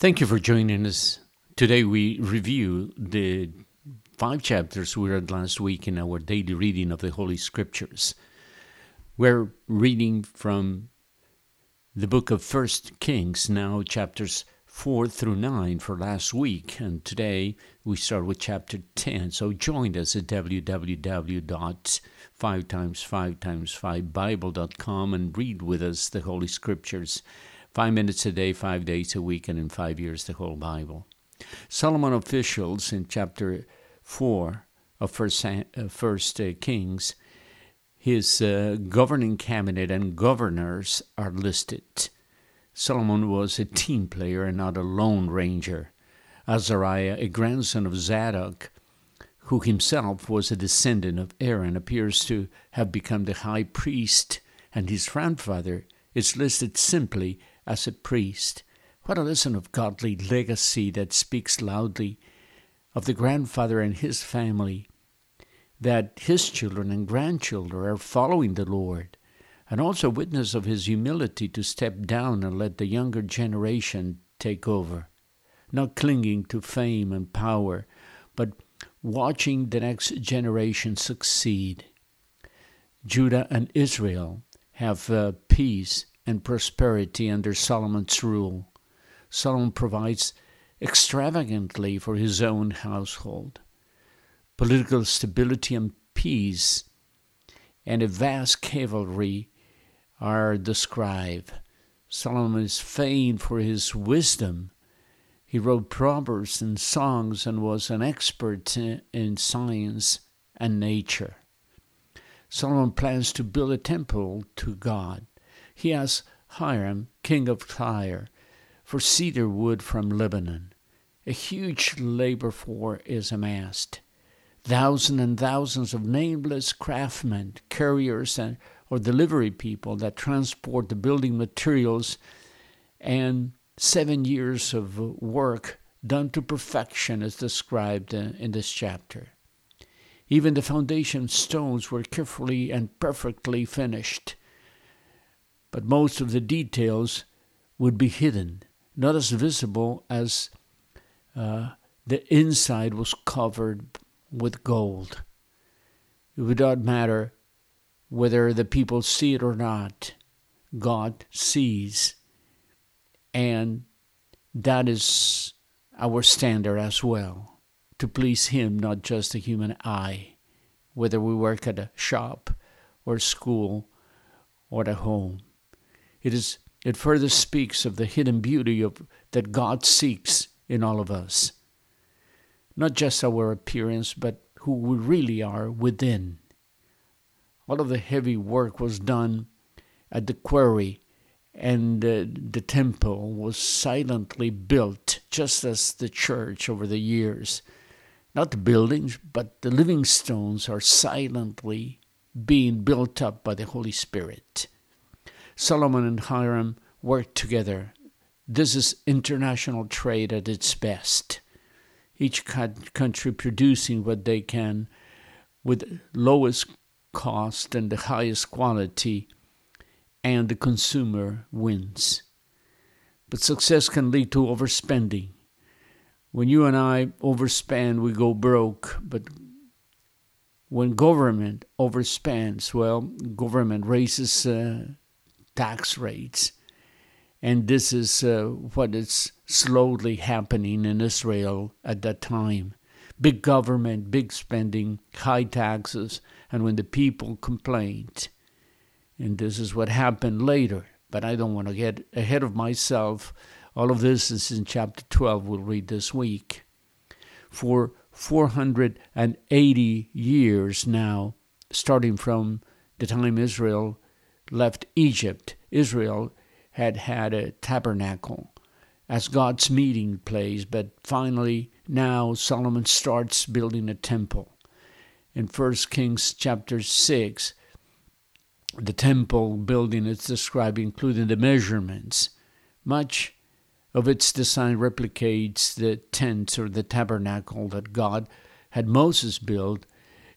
Thank you for joining us. Today we review the five chapters we read last week in our daily reading of the Holy Scriptures. We're reading from the book of First Kings, now chapters 4 through 9 for last week, and today we start with chapter 10. So join us at www.5x5x5bible.com and read with us the Holy Scriptures five minutes a day, five days a week, and in five years, the whole Bible. Solomon officials in chapter 4 of First, uh, uh, Kings, his uh, governing cabinet and governors are listed. Solomon was a team player and not a lone ranger. Azariah, a grandson of Zadok, who himself was a descendant of Aaron, appears to have become the high priest, and his grandfather is listed simply as a priest. What a lesson of godly legacy that speaks loudly of the grandfather and his family, that his children and grandchildren are following the Lord, and also witness of his humility to step down and let the younger generation take over, not clinging to fame and power, but watching the next generation succeed. Judah and Israel have uh, peace and prosperity under Solomon's rule. Solomon provides extravagantly for his own household. Political stability and peace and a vast cavalry are described. Solomon is famed for his wisdom. He wrote proverbs and songs and was an expert in science and nature. Solomon plans to build a temple to God. He has Hiram, king of Tyre, for cedar wood from Lebanon. A huge labor force is amassed. Thousands and thousands of nameless craftsmen, carriers, and or delivery people that transport the building materials, and seven years of work done to perfection as described in this chapter. Even the foundation stones were carefully and perfectly finished but most of the details would be hidden, not as visible as uh, the inside was covered with gold. It would not matter whether the people see it or not. God sees. And that is our standard as well to please Him, not just the human eye, whether we work at a shop or school or at home. It is it further speaks of the hidden beauty of that God seeks in all of us. Not just our appearance, but who we really are within. All of the heavy work was done at the quarry, and uh, the temple was silently built, just as the church over the years. Not the buildings, but the living stones are silently being built up by the Holy Spirit. Solomon and Hiram worked together. This is international trade at its best. Each country producing what they can with lowest cost and the highest quality, and the consumer wins. But success can lead to overspending. When you and I overspend, we go broke. But when government overspends, well, government raises uh, tax rates. And this is uh, what is slowly happening in Israel at that time. Big government, big spending, high taxes, and when the people complained. And this is what happened later. But I don't want to get ahead of myself. All of this is in chapter 12, we'll read this week. For 480 years now, starting from the time Israel left Egypt, Israel had had a tabernacle as God's meeting place, but finally now Solomon starts building a temple. In 1 Kings chapter 6, the temple building is described, including the measurements. Much of its design replicates the tent or the tabernacle that God had Moses build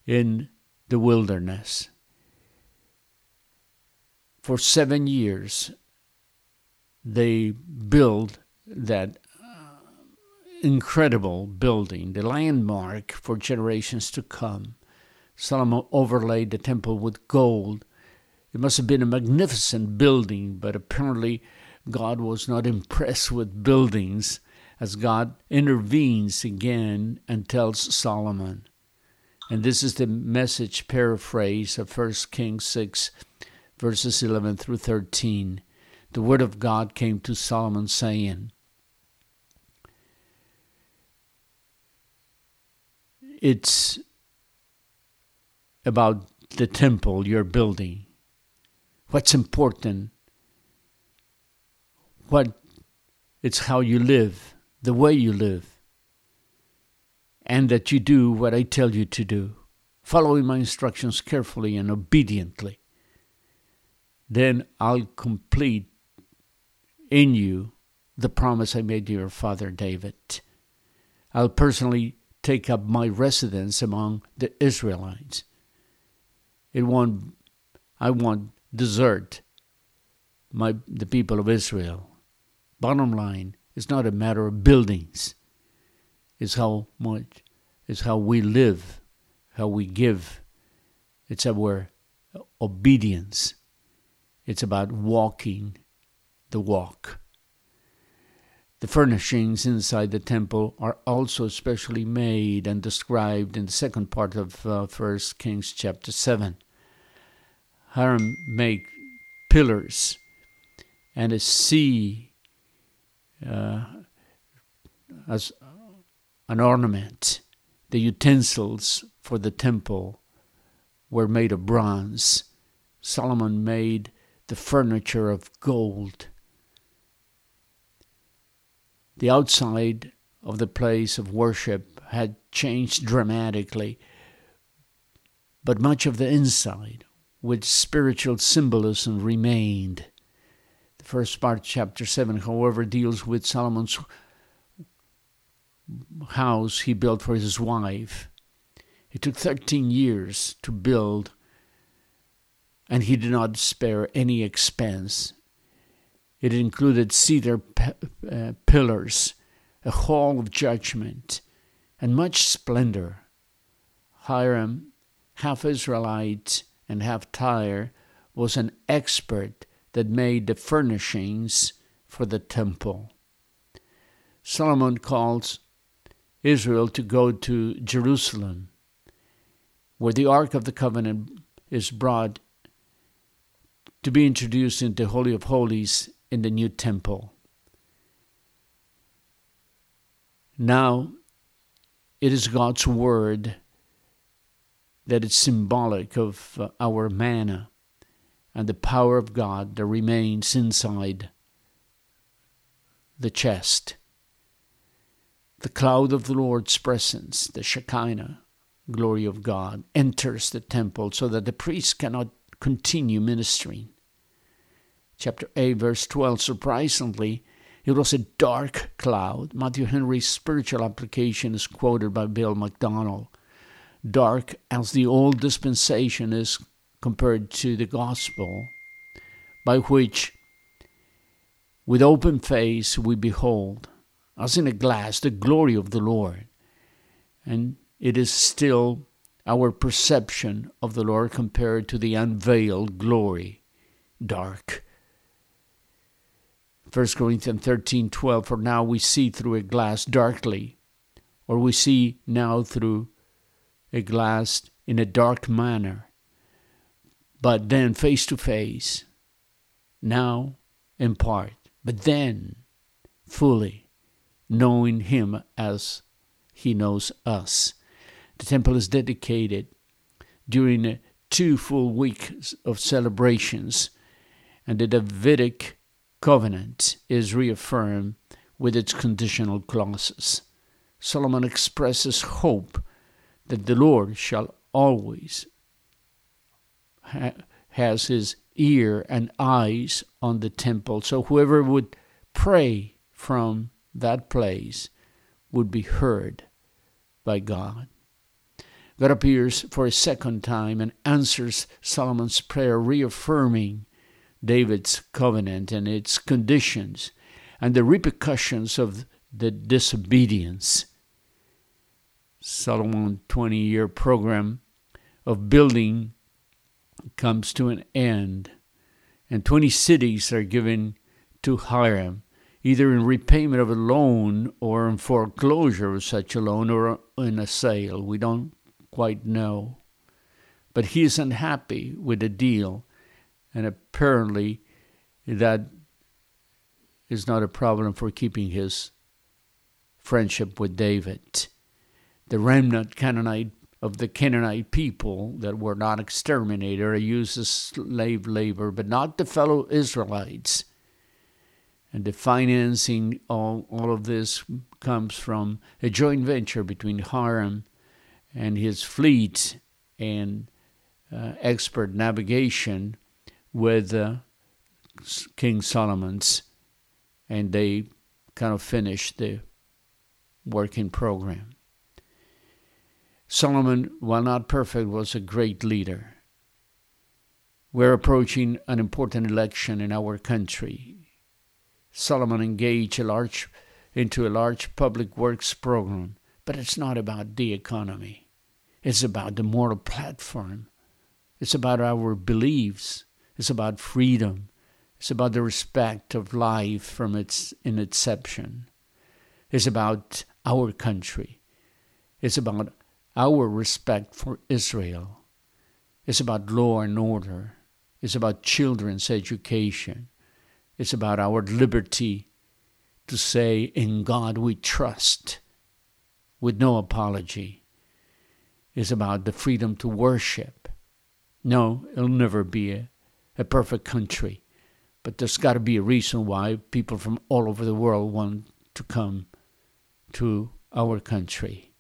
in the wilderness for seven years they build that uh, incredible building, the landmark for generations to come. Solomon overlaid the temple with gold. It must have been a magnificent building, but apparently God was not impressed with buildings as God intervenes again and tells Solomon. And this is the message paraphrase of 1 Kings 6, verses 11 through 13. The word of God came to Solomon, saying, It's about the temple you're building. What's important? What it's how you live, the way you live, and that you do what I tell you to do, following my instructions carefully and obediently. Then I'll complete in you the promise I made to your father David. I'll personally take up my residence among the Israelites. It won't, I won't desert my, the people of Israel. Bottom line, it's not a matter of buildings. It's how much, it's how we live, how we give. It's our obedience. It's about walking the walk. The furnishings inside the temple are also specially made and described in the second part of uh, 1 Kings chapter 7. Hiram made pillars and a sea uh, as an ornament. The utensils for the temple were made of bronze. Solomon made the furniture of gold the outside of the place of worship had changed dramatically, but much of the inside, with spiritual symbolism, remained. The first part, chapter 7, however, deals with Solomon's house he built for his wife. It took 13 years to build, and he did not spare any expense. It included cedar p- uh, pillars, a hall of judgment, and much splendor. Hiram, half Israelite and half Tyre, was an expert that made the furnishings for the temple. Solomon calls Israel to go to Jerusalem, where the Ark of the Covenant is brought to be introduced into the Holy of Holies in the new temple. Now, it is God's word that is symbolic of uh, our manna and the power of God that remains inside the chest. The cloud of the Lord's presence, the Shekinah glory of God, enters the temple so that the priest cannot continue ministering chapter 8, verse 12. Surprisingly, it was a dark cloud. Matthew Henry's spiritual application is quoted by Bill MacDonald. Dark as the old dispensation is compared to the gospel, by which with open face we behold, as in a glass, the glory of the Lord. And it is still our perception of the Lord compared to the unveiled glory, dark 1 Corinthians 13 12, for now we see through a glass darkly, or we see now through a glass in a dark manner, but then face to face, now in part, but then fully, knowing Him as He knows us. The temple is dedicated during two full weeks of celebrations, and the Davidic covenant is reaffirmed with its conditional clauses. Solomon expresses hope that the Lord shall always ha- has his ear and eyes on the temple. So whoever would pray from that place would be heard by God. God appears for a second time and answers Solomon's prayer, reaffirming David's covenant and its conditions and the repercussions of the disobedience. Solomon 20 year program of building comes to an end, and 20 cities are given to Hiram, either in repayment of a loan or in foreclosure of such a loan or in a sale. We don't quite know. But he is unhappy with the deal, and apparently that is not a problem for keeping his friendship with David. The remnant Canaanite of the Canaanite people that were not exterminated or used as slave labor, but not the fellow Israelites. And the financing, all, all of this comes from a joint venture between Hiram and his fleet and uh, expert navigation with uh, King Solomon's, and they kind of finished the working program. Solomon, while not perfect, was a great leader. We're approaching an important election in our country. Solomon engaged a large, into a large public works program, but it's not about the economy. It's about the moral platform. It's about our beliefs. It's about freedom. It's about the respect of life from its inception. It's about our country. It's about our respect for Israel. It's about law and order. It's about children's education. It's about our liberty to say, In God we trust, with no apology. It's about the freedom to worship. No, it'll never be a perfect country, but there's got to be a reason why people from all over the world want to come to our country.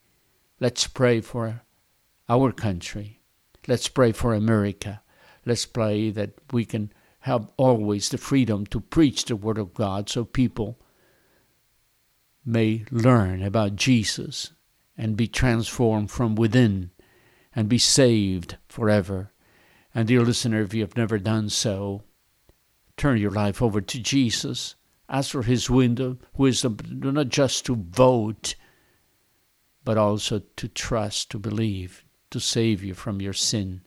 Let's pray for our country. Let's pray for America. Let's pray that we can have always the freedom to preach the Word of God so people may learn about Jesus and be transformed from within and be saved forever. And, dear listener, if you have never done so, turn your life over to Jesus. Ask for His wisdom, wisdom not just to vote but also to trust, to believe, to save you from your sin.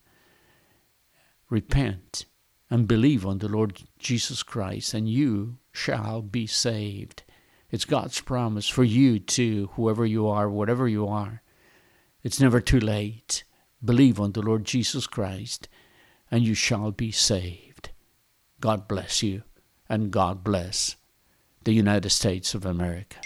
Repent and believe on the Lord Jesus Christ, and you shall be saved. It's God's promise for you too, whoever you are, whatever you are. It's never too late. Believe on the Lord Jesus Christ, and you shall be saved. God bless you, and God bless the United States of America.